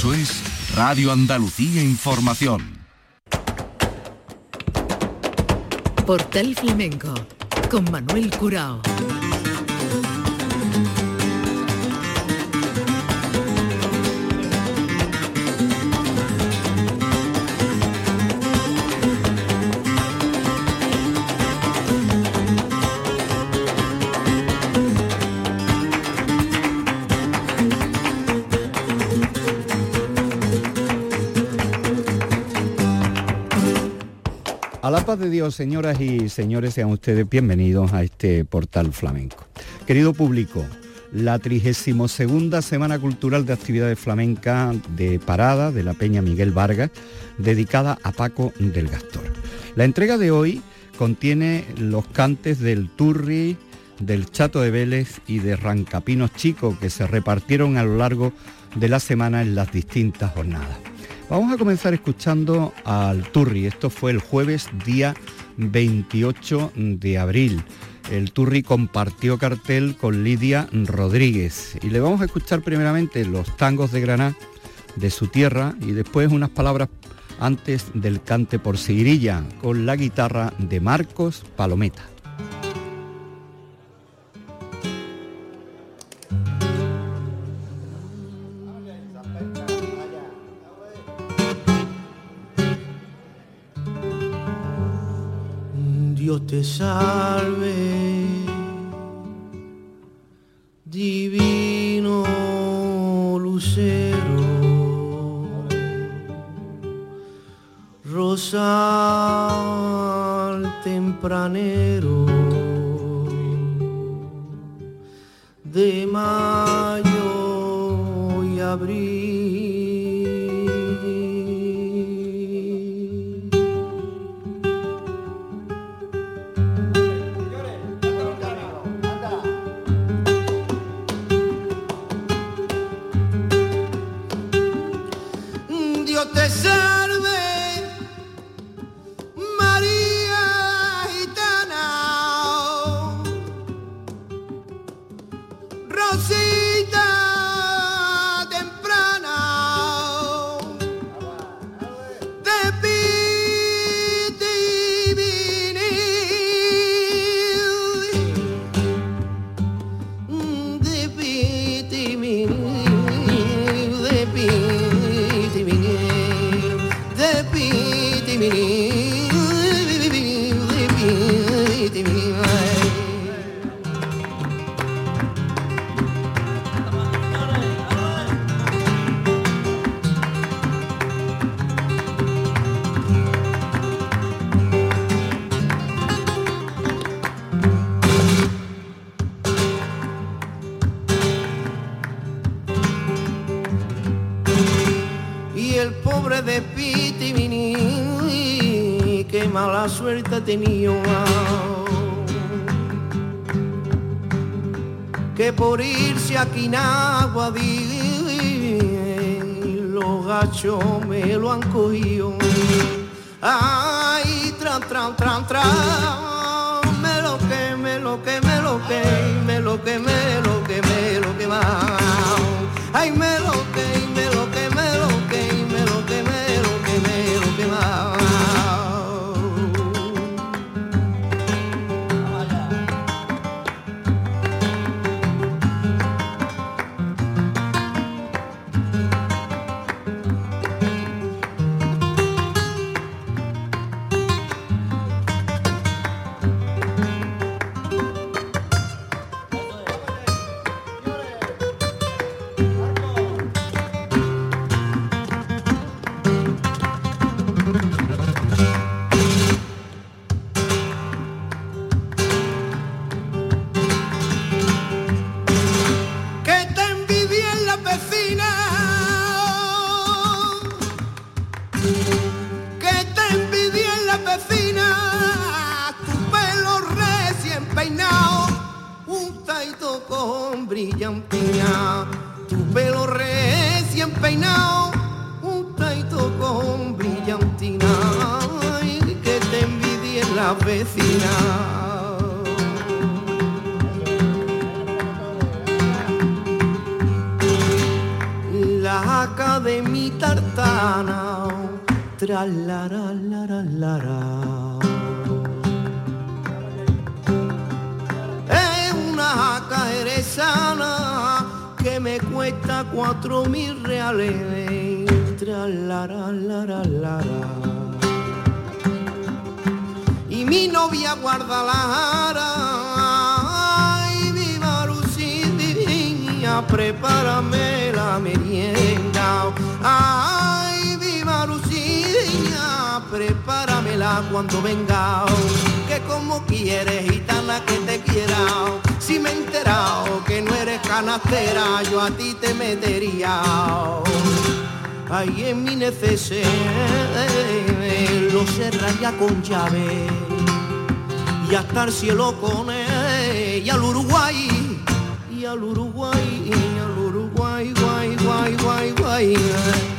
Esto es Radio Andalucía Información. Portal Flamenco con Manuel Curao. A la paz de Dios, señoras y señores, sean ustedes bienvenidos a este portal flamenco. Querido público, la 32 Semana Cultural de Actividades Flamencas de Parada de la Peña Miguel Vargas, dedicada a Paco del Gastor. La entrega de hoy contiene los cantes del Turri, del Chato de Vélez y de Rancapinos Chico que se repartieron a lo largo de la semana en las distintas jornadas. Vamos a comenzar escuchando al Turri. Esto fue el jueves día 28 de abril. El Turri compartió cartel con Lidia Rodríguez y le vamos a escuchar primeramente los tangos de Granada de su tierra y después unas palabras antes del cante por Seguirilla con la guitarra de Marcos Palometa. Dios te salve, divino lucero, rosal tempranero. De mayo y abril. Me lo han cogido. Ay, tran, tran, tran, tran, me lo que, me lo que, me lo que, me lo que, me lo que, me lo que. Ay, me Y mi novia guarda la ara, ay, mi Marucía, prepárame la merienda. Ay, mi Marucía, prepáramela cuando venga. Que como quieres, gitana, que te quiera. Si me he enterado que no eres canastera, yo a ti te metería. Ay, en mi neceser lo cerraría con llave y hasta el cielo con él y al Uruguay y al Uruguay y al Uruguay guay guay guay guay mi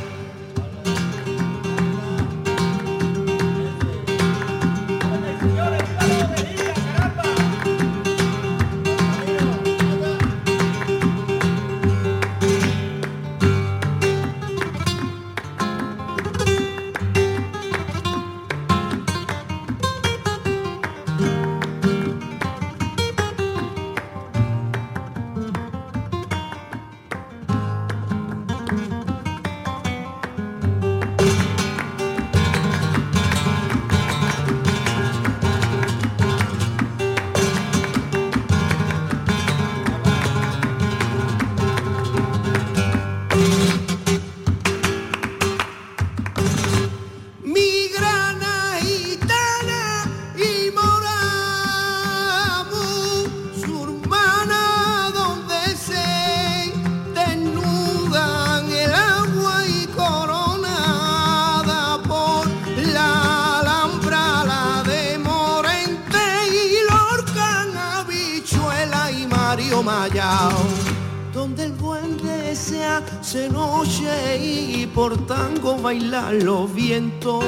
Mayao donde el duende se hace noche y por tango bailan los vientos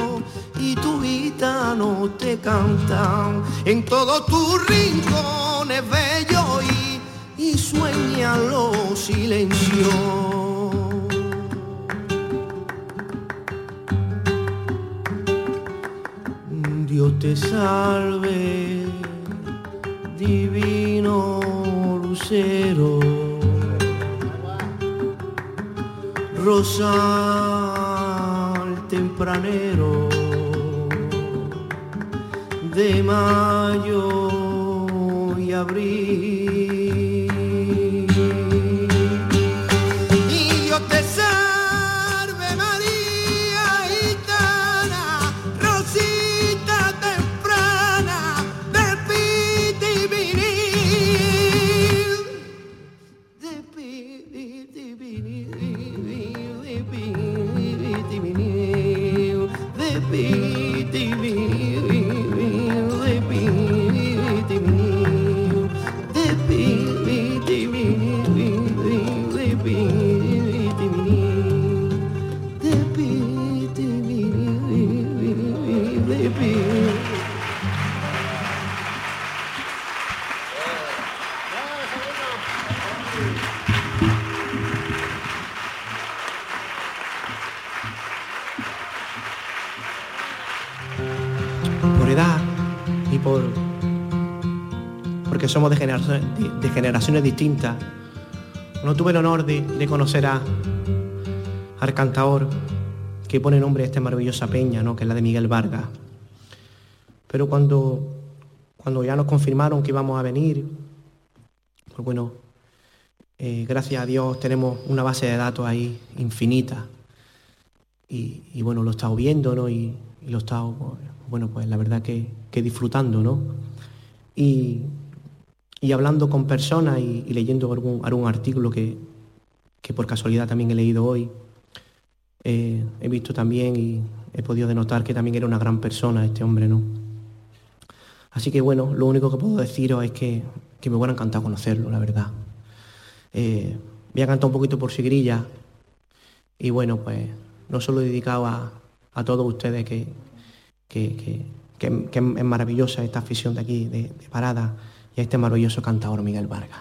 y tu gitano te cantan en todos tus rincones bellos y, y sueñan los silencios. Dios te salve, divino lucero. Rosal tempranero de mayo y abril. Por porque somos de generaciones, distintas. No tuve el honor de, conocer a, al cantador que pone nombre a esta maravillosa peña, ¿no? que es la de Miguel Vargas. Pero cuando, cuando ya nos confirmaron que íbamos a venir, pues bueno, eh, gracias a Dios tenemos una base de datos ahí infinita. Y, y bueno, lo he estado viendo, ¿no? Y, y lo he estado, pues, bueno, pues la verdad que, que disfrutando, ¿no? Y, y hablando con personas y, leyendo algún, algún artículo que, que por casualidad también he leído hoy, eh, he visto también y he podido denotar que también era una gran persona este hombre, ¿no? Así que bueno, lo único que puedo deciros es que, que me hubiera encantado conocerlo, la verdad. Eh, voy a cantar un poquito por Sigrilla y bueno, pues no solo dedicado a, a todos ustedes que, que, que- que- es maravillosa esta afición de aquí, de, de Parada, y a este maravilloso cantador Miguel Vargas.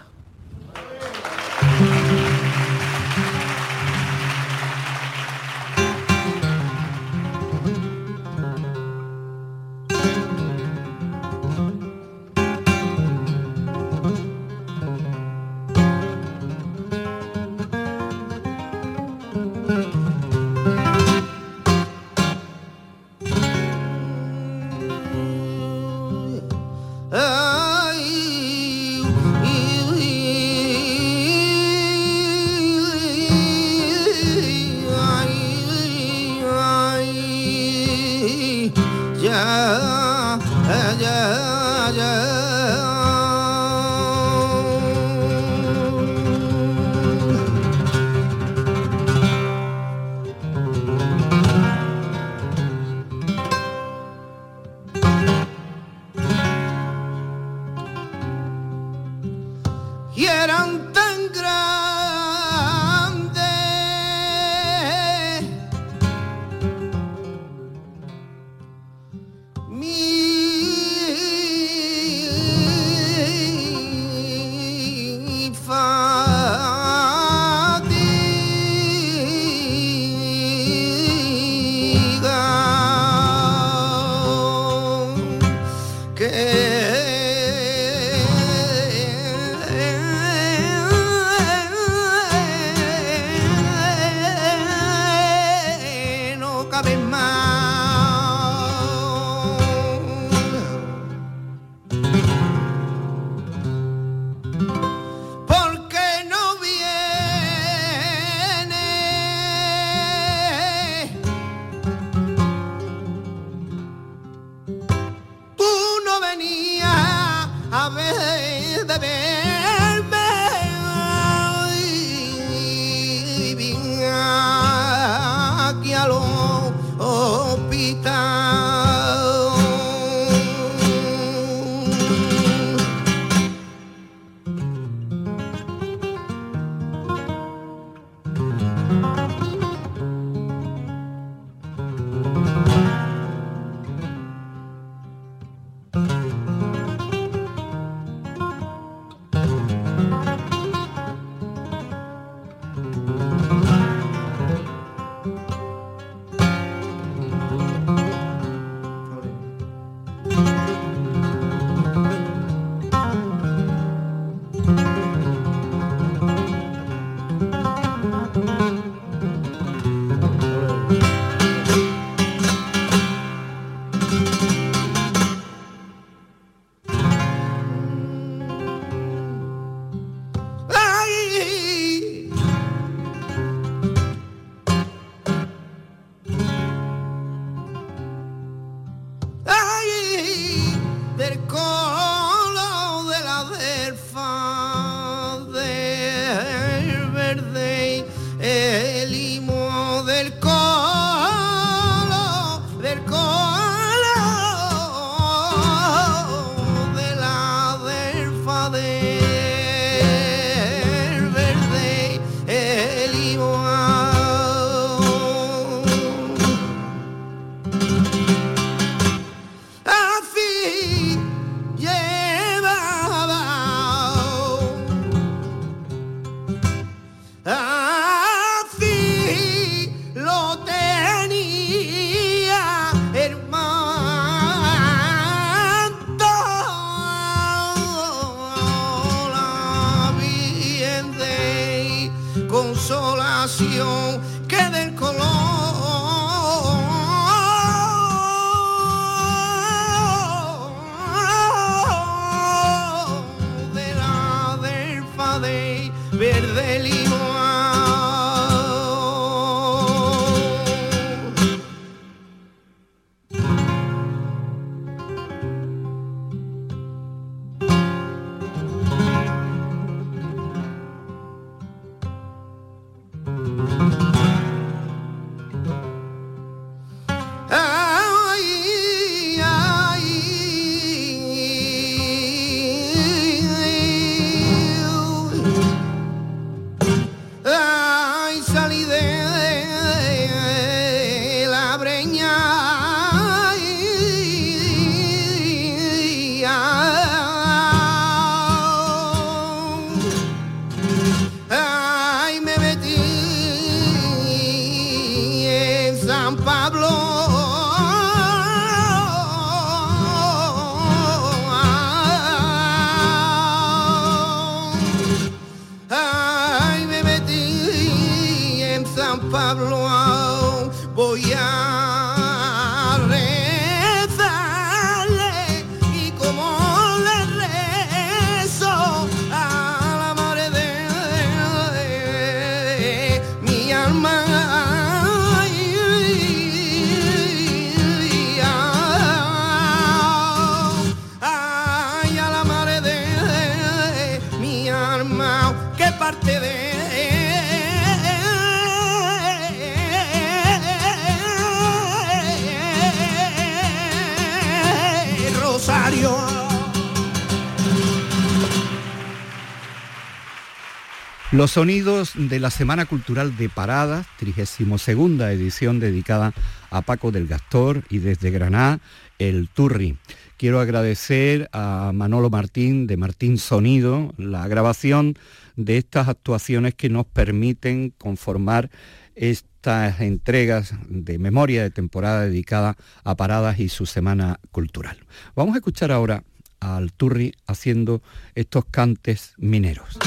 Los sonidos de la Semana Cultural de Paradas, 32 edición dedicada a Paco del Gastor y desde Granada, el Turri. Quiero agradecer a Manolo Martín de Martín Sonido la grabación de estas actuaciones que nos permiten conformar estas entregas de memoria de temporada dedicada a Paradas y su Semana Cultural. Vamos a escuchar ahora al Turri haciendo estos cantes mineros.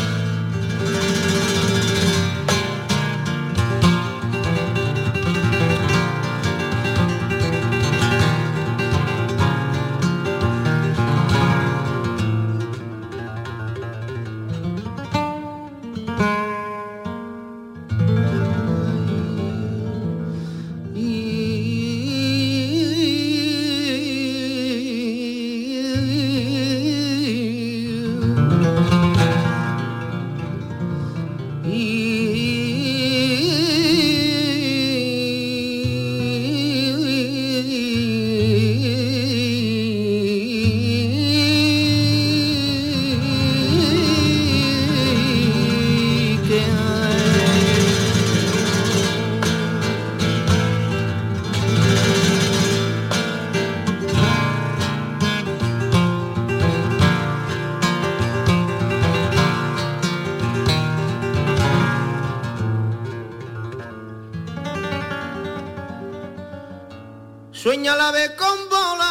Sueña la vez con volar.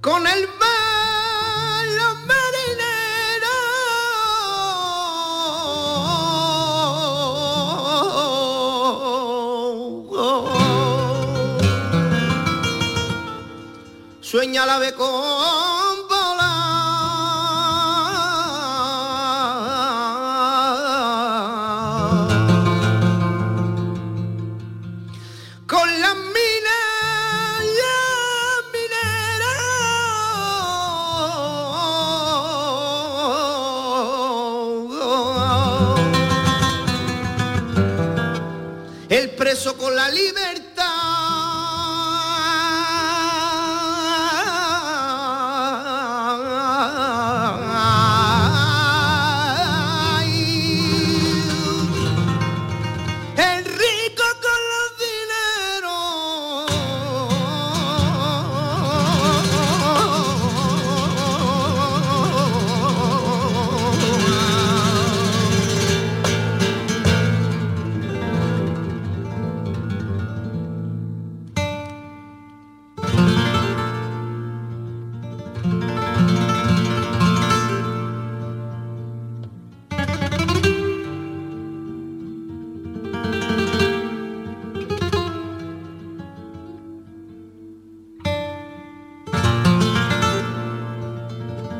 Con el. Sueña la vez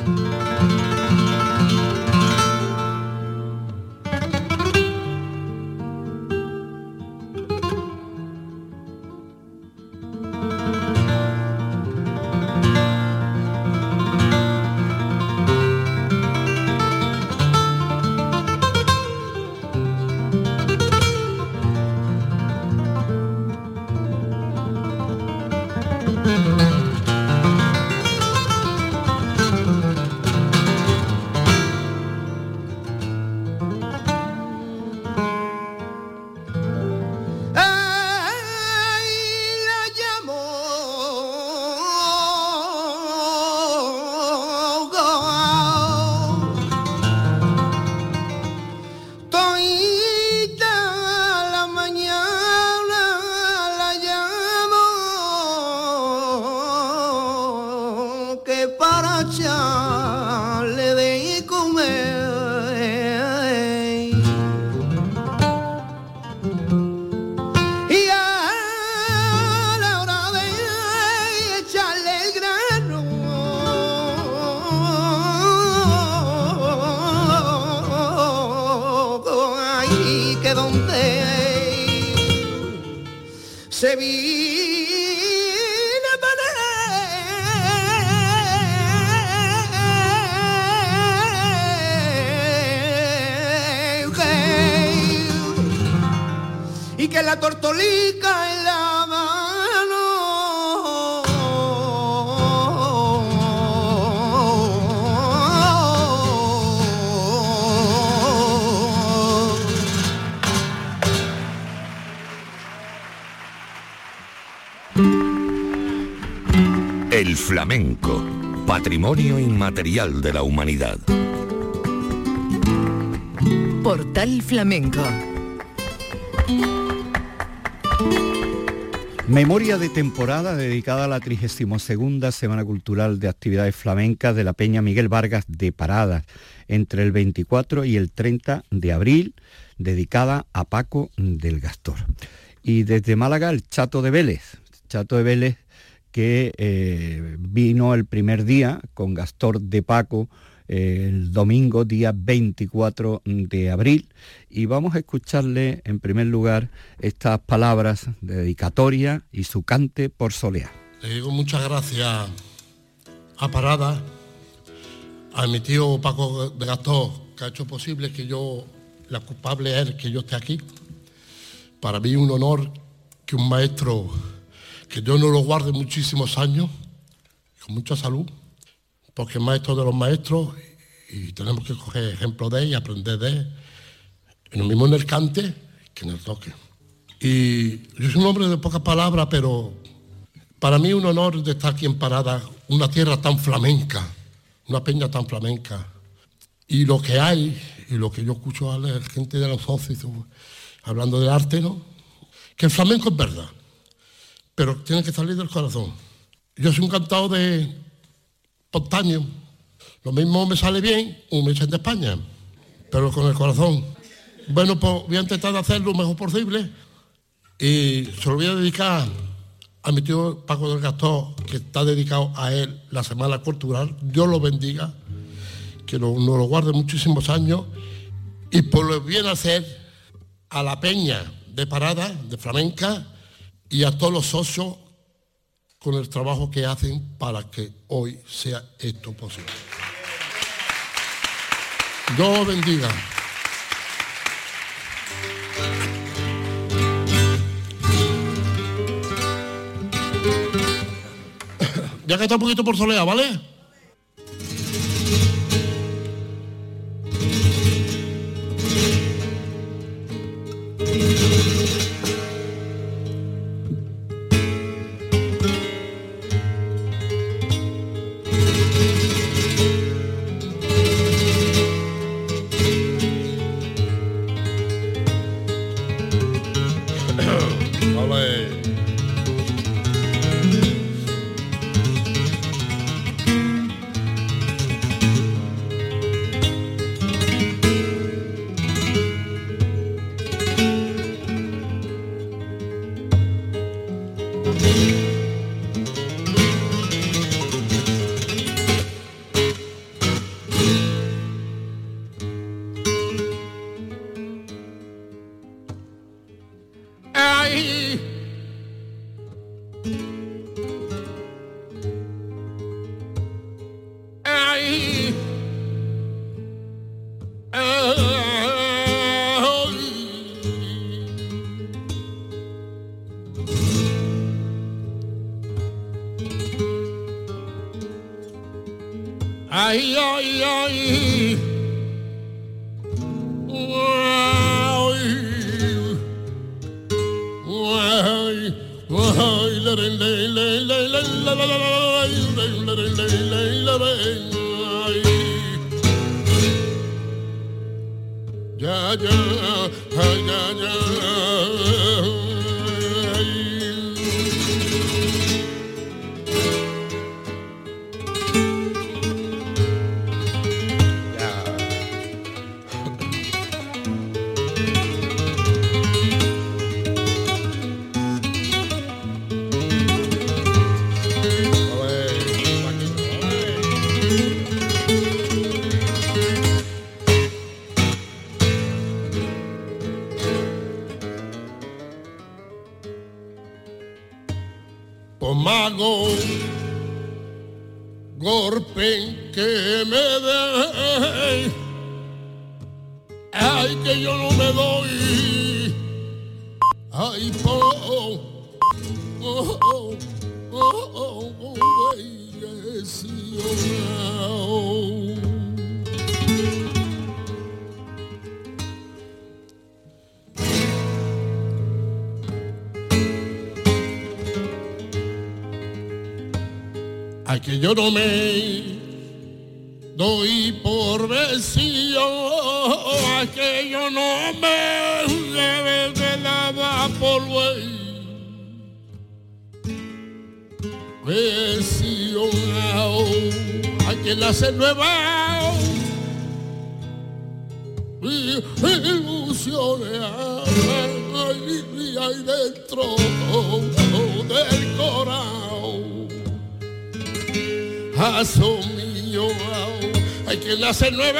Ay, flamenco, patrimonio inmaterial de la humanidad. Portal Flamenco. Memoria de temporada dedicada a la 32 Semana Cultural de Actividades Flamencas de la Peña Miguel Vargas de Paradas, entre el 24 y el 30 de abril, dedicada a Paco del Gastor. Y desde Málaga el Chato de Vélez, Chato de Vélez que eh, vino el primer día con Gastor de Paco eh, el domingo día 24 de abril y vamos a escucharle en primer lugar estas palabras de dedicatoria y su cante por soleá. Le digo muchas gracias a Parada, a mi tío Paco de Gastor, que ha hecho posible que yo, la culpable es que yo esté aquí. Para mí un honor que un maestro, que yo no lo guarde muchísimos años, con mucha salud, porque es maestro de los maestros y tenemos que coger ejemplo de él y aprender de él. Lo mismo en el cante que en el toque. Y yo soy un hombre de pocas palabras, pero para mí es un honor de estar aquí en Parada, una tierra tan flamenca, una peña tan flamenca. Y lo que hay, y lo que yo escucho a la gente de los socios hablando de arte, ¿no? Que el flamenco es verdad, pero tiene que salir del corazón. Yo soy un cantado de espontáneo. Lo mismo me sale bien un mes de España, pero con el corazón. Bueno, pues voy a intentar hacer lo mejor posible y se lo voy a dedicar a mi tío Paco del Gastor, que está dedicado a él la Semana Cultural. Dios lo bendiga, que nos lo guarde muchísimos años y por lo bien hacer a la peña de parada, de flamenca, y a todos los socios con el trabajo que hacen para que hoy sea esto posible. Dios bendiga. Ya que está un poquito por solea, ¿vale? Que doy por vencido, que yo no me debe de nada por güey. a quien nace nueva ilusiones hay dentro del corazón mío, hay que nacer nuevo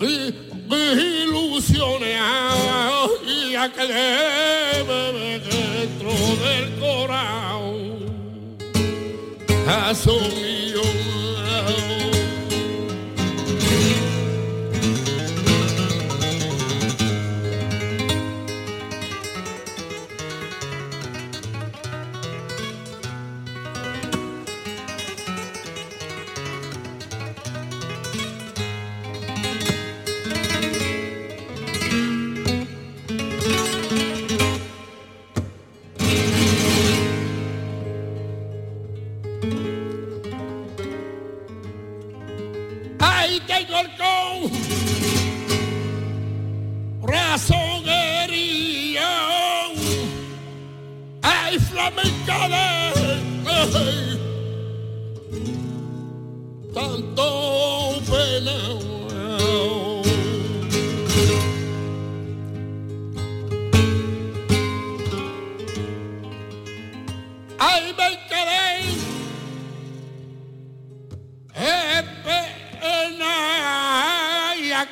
y mis ilusiones y a que dentro del corazón mío. Ahí razonería. Ay, flamenca de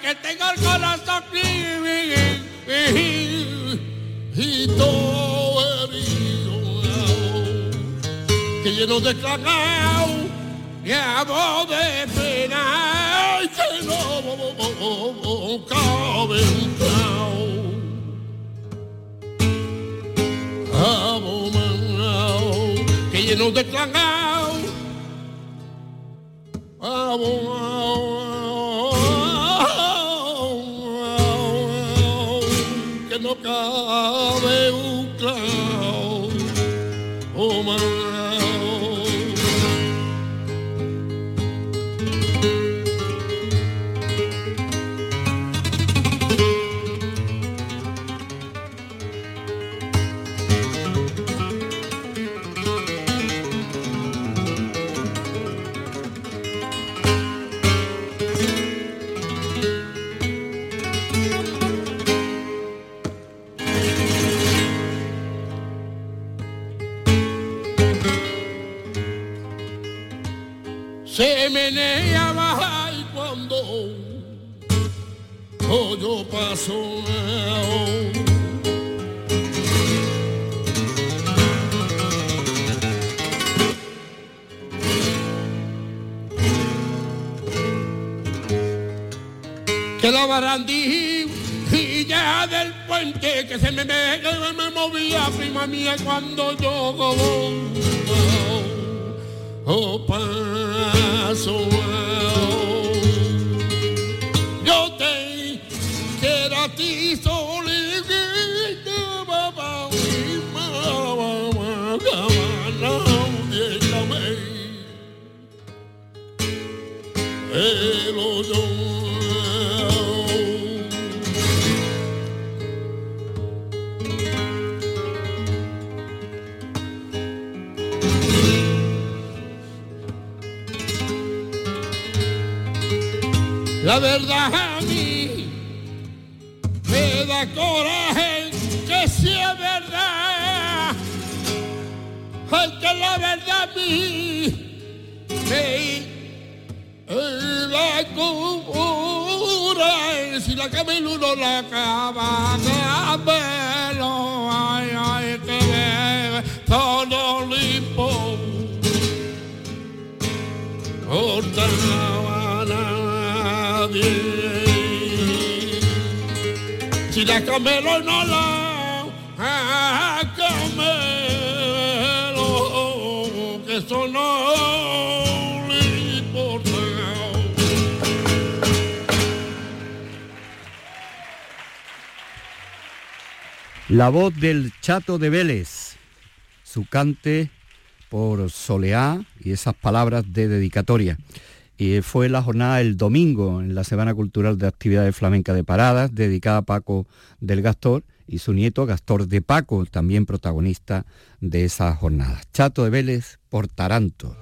que tengo el corazón y todo herido, que lleno de cagao y amo de pena, y que no cabe. Amo que lleno de cagao, amo, que no cabe un clavo, oh man. Se menea baja y cuando oh, yo paso que la barandilla del puente que se me, me, me movía prima mía cuando yo oh paso yo verdad a mí me da coraje que si es verdad. Ay, que la verdad a mí me la cura. Si la camino uno la acaba, La camelo no la ah, camelo, que eso no le importa. La voz del Chato de Vélez, su cante por Soleá y esas palabras de dedicatoria. Y fue la jornada el domingo en la Semana Cultural de Actividades Flamencas de Paradas, dedicada a Paco del Gastor y su nieto Gastor de Paco, también protagonista de esas jornadas. Chato de Vélez por Taranto.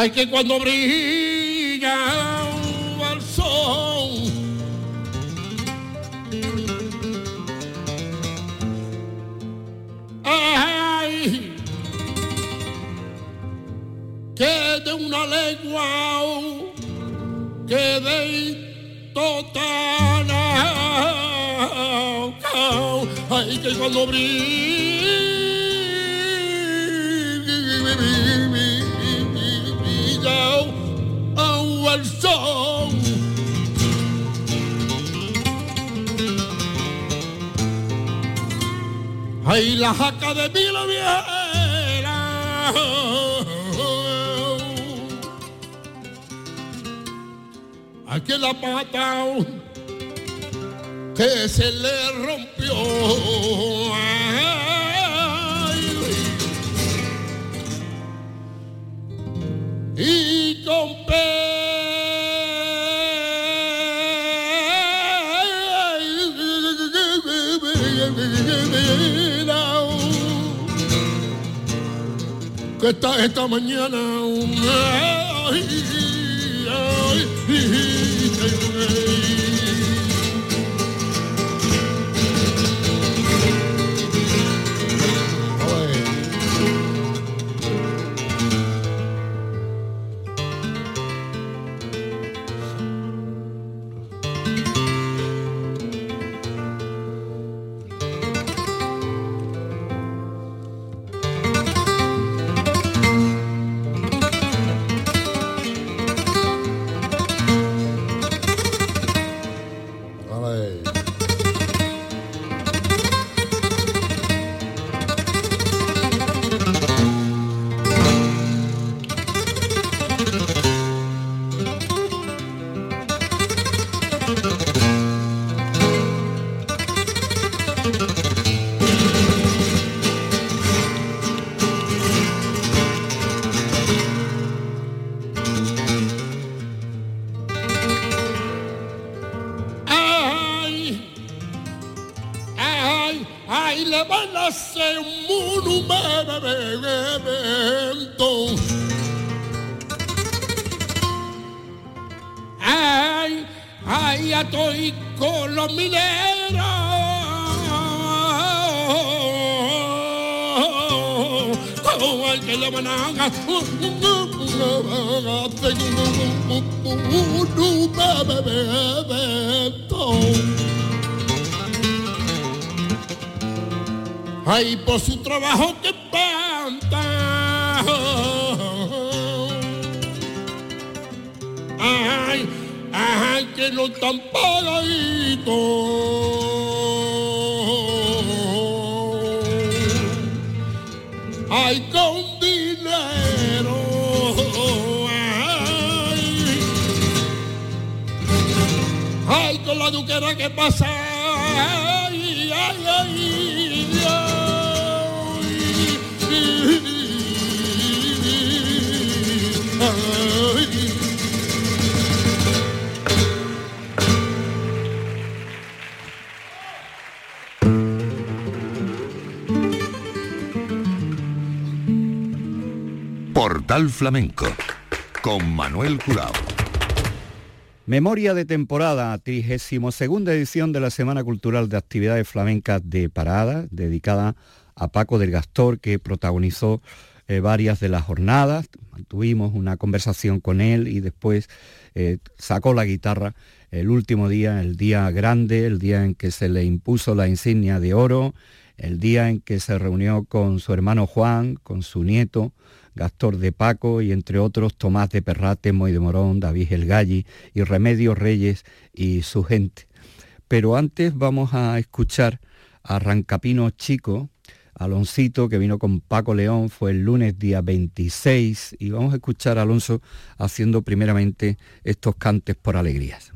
Hay que cuando brilla el sol. Ay, que de una legua que de totana. Ay, que cuando brilla Ay, la jaca de mi viera. Aquí la pata que se le rompió. Está esta mañana Ay, por su trabajo que espanta. Ay, ay, que no están pagaditos. Ay, con dinero. Ay con la duquera que pasa. Portal Flamenco con Manuel Curao. Memoria de temporada, 32 edición de la Semana Cultural de Actividades Flamencas de Parada, dedicada a Paco del Gastor, que protagonizó eh, varias de las jornadas. Tuvimos una conversación con él y después eh, sacó la guitarra el último día, el día grande, el día en que se le impuso la insignia de oro, el día en que se reunió con su hermano Juan, con su nieto, Gastor de Paco y entre otros Tomás de Perrate, Moy de Morón, David El Galli y Remedios Reyes y su gente. Pero antes vamos a escuchar a Rancapino Chico, Aloncito, que vino con Paco León, fue el lunes día 26, y vamos a escuchar a Alonso haciendo primeramente estos cantes por alegrías.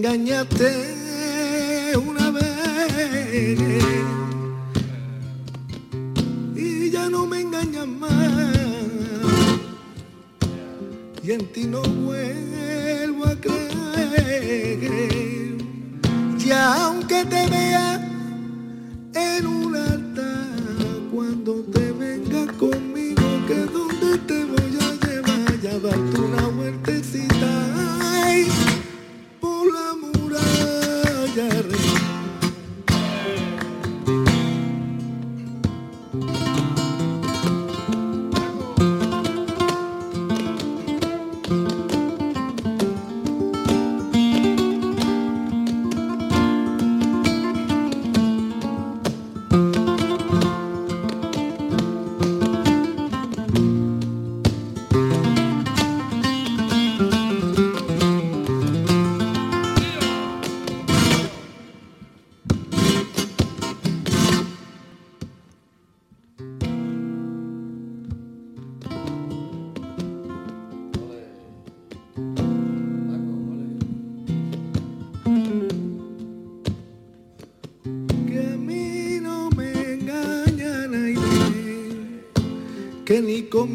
Engañaste que ni con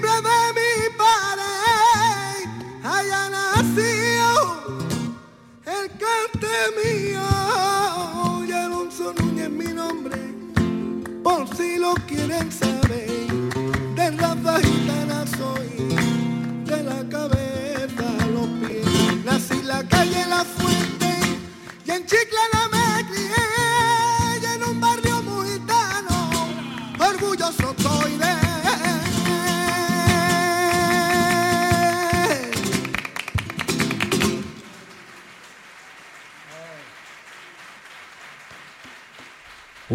de mi pared. Haya nacido el cante mío. Y Alonso Núñez mi nombre, por si lo quieren saber. De raza gitana soy, de la cabeza a los pies. Nací la calle, la fuerza.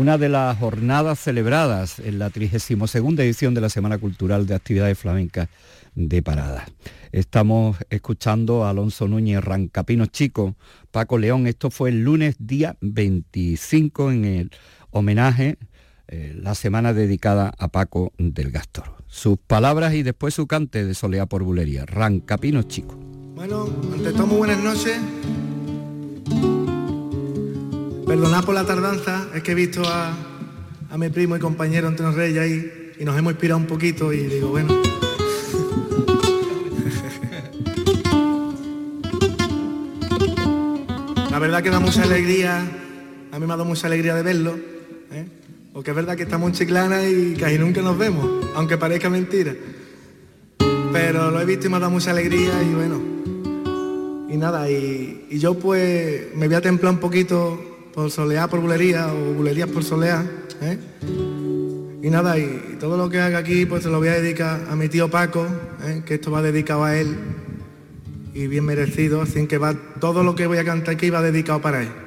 Una de las jornadas celebradas en la 32 edición de la Semana Cultural de Actividades Flamencas de Parada. Estamos escuchando a Alonso Núñez Rancapino Chico, Paco León. Esto fue el lunes día 25 en el homenaje, eh, la semana dedicada a Paco del Gastor. Sus palabras y después su cante de Soleá por Bulería. Rancapino Chico. Bueno, ante todo muy buenas noches. Perdonad por la tardanza, es que he visto a, a mi primo y compañero Antonio Reyes ahí y nos hemos inspirado un poquito y digo, bueno. La verdad que da mucha alegría, a mí me ha dado mucha alegría de verlo, ¿eh? porque es verdad que estamos en Chiclana y casi nunca nos vemos, aunque parezca mentira. Pero lo he visto y me ha dado mucha alegría y bueno. Y nada, y, y yo pues me voy a templar un poquito por soleá por bulería o bulerías por soleá. ¿eh? Y nada, y, todo lo que haga aquí pues se lo voy a dedicar a mi tío Paco, ¿eh? que esto va dedicado a él y bien merecido, así que va todo lo que voy a cantar aquí va dedicado para él.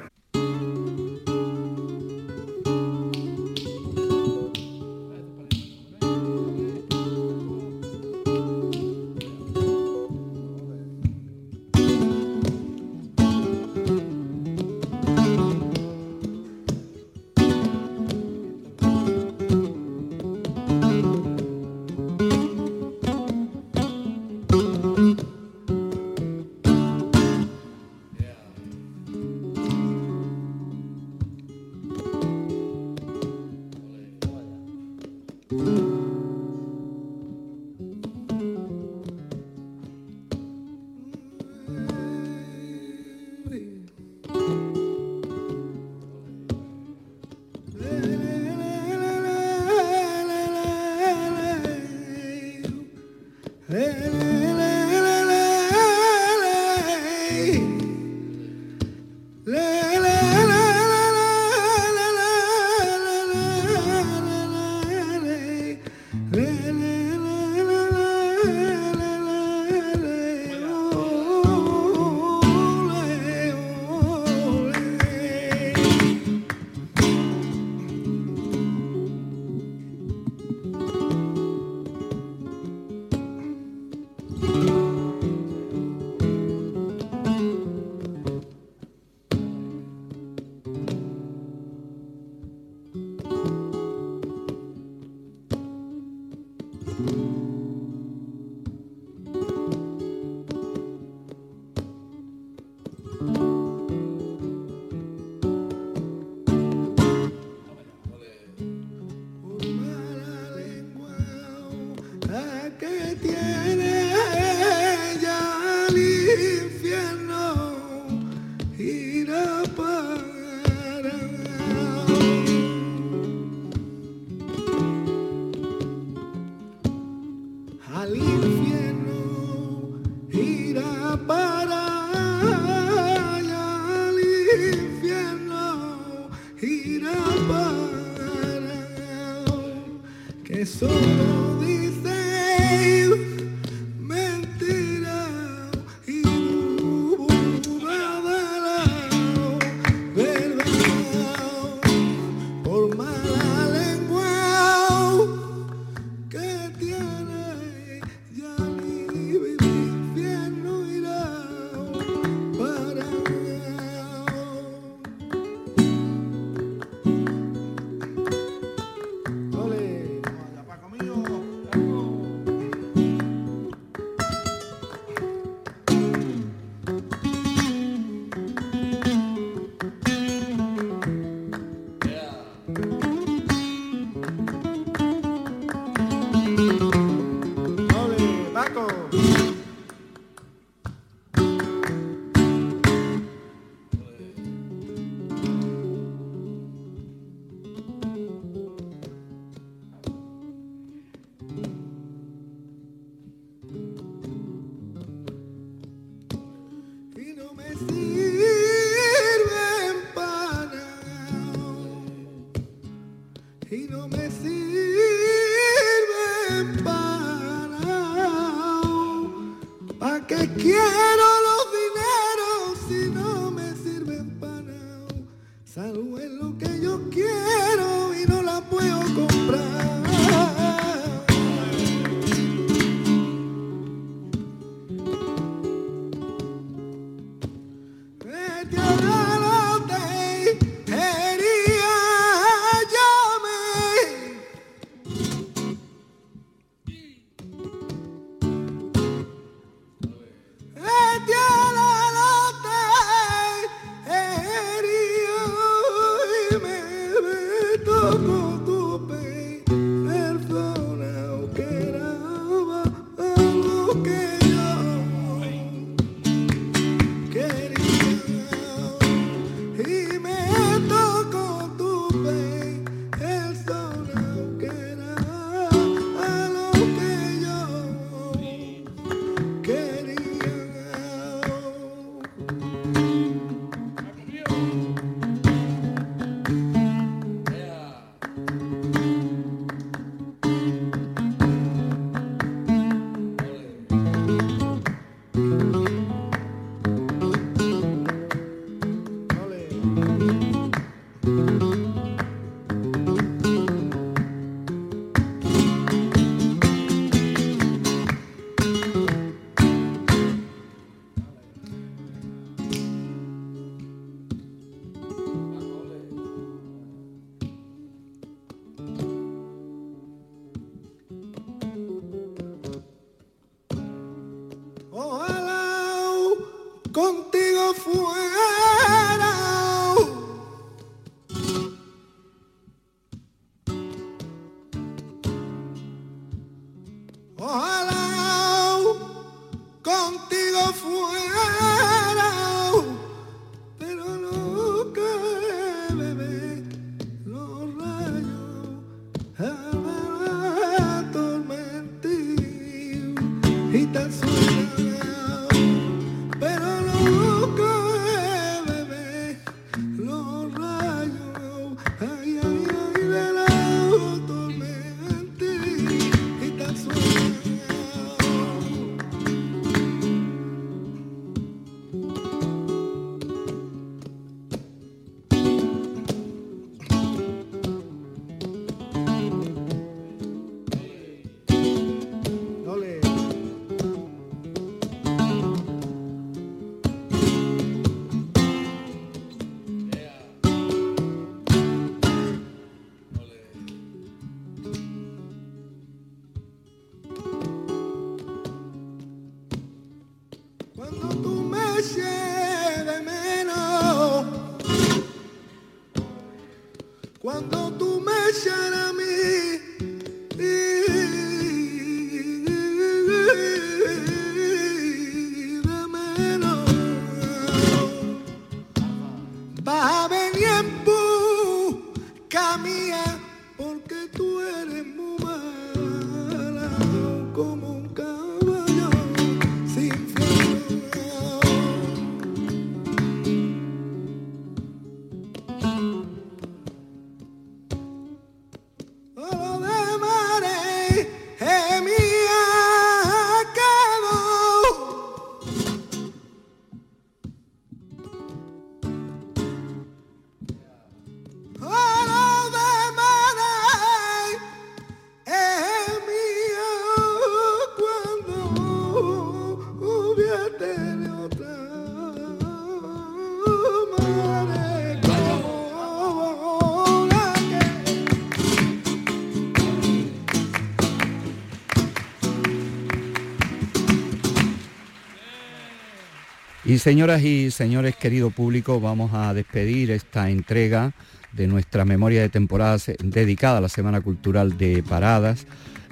Señoras y señores, querido público, vamos a despedir esta entrega de nuestra memoria de temporada dedicada a la Semana Cultural de Paradas,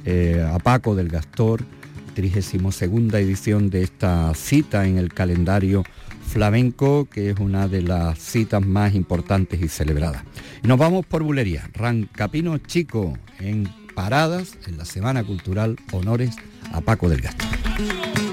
eh, a Paco del Gastor, 32 edición de esta cita en el calendario flamenco, que es una de las citas más importantes y celebradas. Nos vamos por Bulería, Rancapino Chico, en Paradas, en la Semana Cultural Honores a Paco del Gastor.